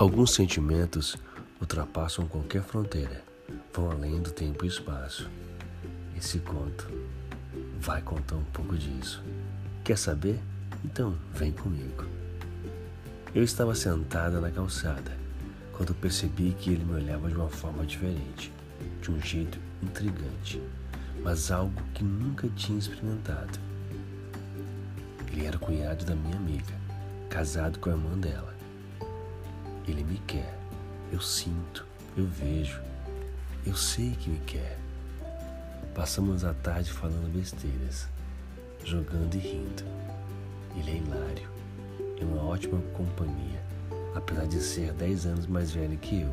Alguns sentimentos ultrapassam qualquer fronteira, vão além do tempo e espaço. Esse conto vai contar um pouco disso. Quer saber? Então vem comigo. Eu estava sentada na calçada quando percebi que ele me olhava de uma forma diferente, de um jeito intrigante, mas algo que nunca tinha experimentado. Ele era o cunhado da minha amiga, casado com a irmã dela. Ele me quer, eu sinto, eu vejo, eu sei que me quer. Passamos a tarde falando besteiras, jogando e rindo. Ele é hilário, é uma ótima companhia, apesar de ser 10 anos mais velho que eu.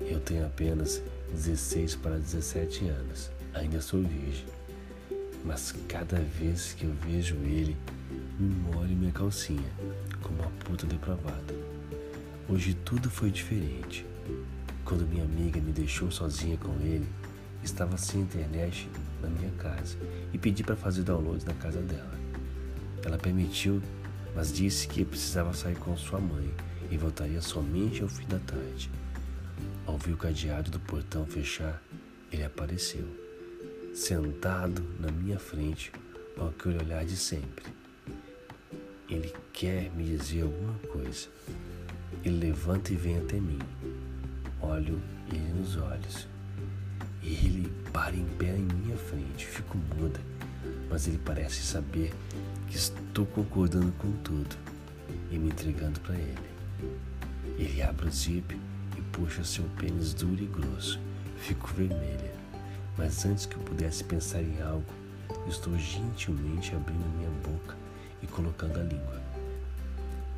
Eu tenho apenas 16 para 17 anos, ainda sou virgem. Mas cada vez que eu vejo ele, me molho minha calcinha, como uma puta depravada. Hoje tudo foi diferente. Quando minha amiga me deixou sozinha com ele, estava sem internet na minha casa e pedi para fazer download na casa dela. Ela permitiu, mas disse que precisava sair com sua mãe e voltaria somente ao fim da tarde. Ao ver o cadeado do portão fechar, ele apareceu, sentado na minha frente com aquele olhar de sempre. Ele quer me dizer alguma coisa. Ele levanta e vem até mim. Olho ele nos olhos. Ele para em pé em minha frente. Fico muda, mas ele parece saber que estou concordando com tudo e me entregando para ele. Ele abre o zip e puxa seu pênis duro e grosso. Fico vermelha, mas antes que eu pudesse pensar em algo, estou gentilmente abrindo minha boca e colocando a língua.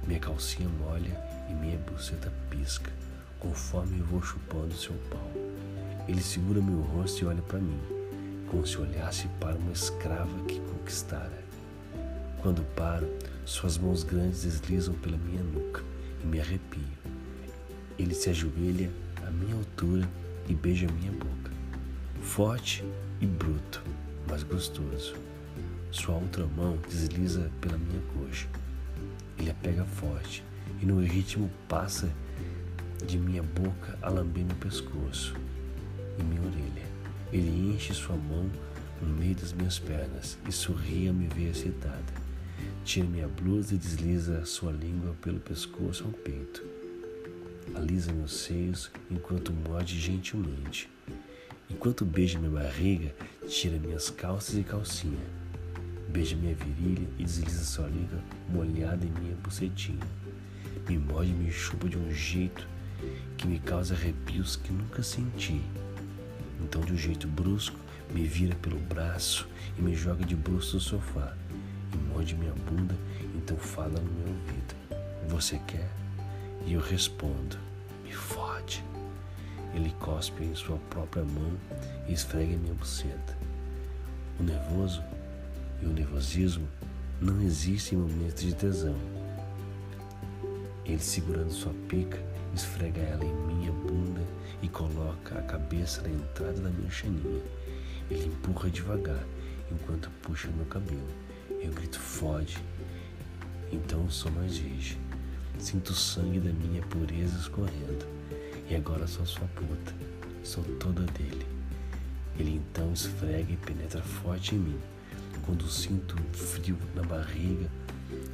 Minha calcinha molha e minha buceta pisca, conforme eu vou chupando seu pau. Ele segura meu rosto e olha para mim, como se olhasse para uma escrava que conquistara. Quando paro, suas mãos grandes deslizam pela minha nuca e me arrepio. Ele se ajoelha à minha altura e beija minha boca. Forte e bruto, mas gostoso. Sua outra mão desliza pela minha coxa. Ele a pega forte e no ritmo passa de minha boca a lamber meu pescoço e minha orelha. Ele enche sua mão no meio das minhas pernas e sorri ao me ver excitada. Tira minha blusa e desliza sua língua pelo pescoço ao peito. Alisa meus seios enquanto morde gentilmente. Enquanto beija minha barriga, tira minhas calças e calcinha Beija minha virilha e desliza sua língua molhada em minha bucetinha. Me morde e me chupa de um jeito que me causa arrepios que nunca senti. Então, de um jeito brusco, me vira pelo braço e me joga de bruxo no sofá. E morde minha bunda, então fala no meu ouvido. Você quer? E eu respondo. Me fode. Ele cospe em sua própria mão e esfrega minha buceta. O nervoso e o nervosismo não existem em momentos de tesão. Ele segurando sua pica, esfrega ela em minha bunda e coloca a cabeça na entrada da minha chaninha. Ele empurra devagar enquanto puxa meu cabelo. Eu grito fode. Então sou mais virgem. Sinto o sangue da minha pureza escorrendo. E agora sou sua puta. Sou toda dele. Ele então esfrega e penetra forte em mim quando sinto um frio na barriga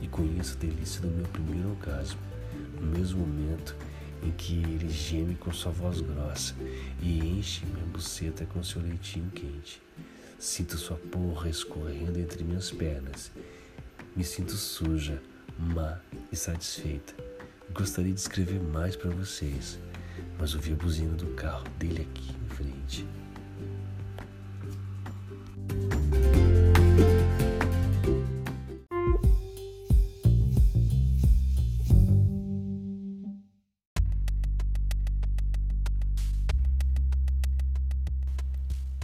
e conheço a delícia do meu primeiro orgasmo, no mesmo momento em que ele geme com sua voz grossa e enche minha buceta com seu leitinho quente. Sinto sua porra escorrendo entre minhas pernas. Me sinto suja, má e satisfeita. Gostaria de escrever mais para vocês, mas ouvi a buzina do carro dele aqui em frente.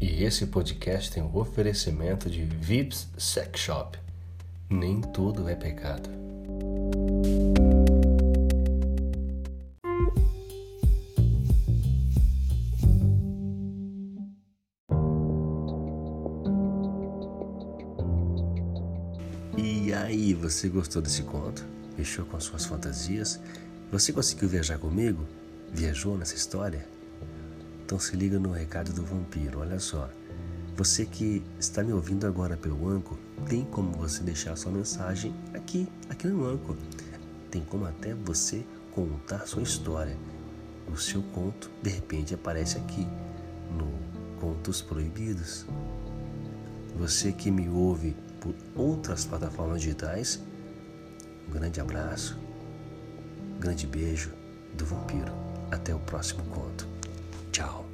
E esse podcast tem o um oferecimento de Vips Sex Shop. Nem tudo é pecado. E aí, você gostou desse conto? Fechou com suas fantasias? Você conseguiu viajar comigo? Viajou nessa história? Então se liga no recado do vampiro, olha só. Você que está me ouvindo agora pelo Anco, tem como você deixar sua mensagem aqui, aqui no Anco. Tem como até você contar sua história. O seu conto, de repente, aparece aqui no Contos Proibidos. Você que me ouve por outras plataformas digitais, um grande abraço, um grande beijo do vampiro. Até o próximo conto. 找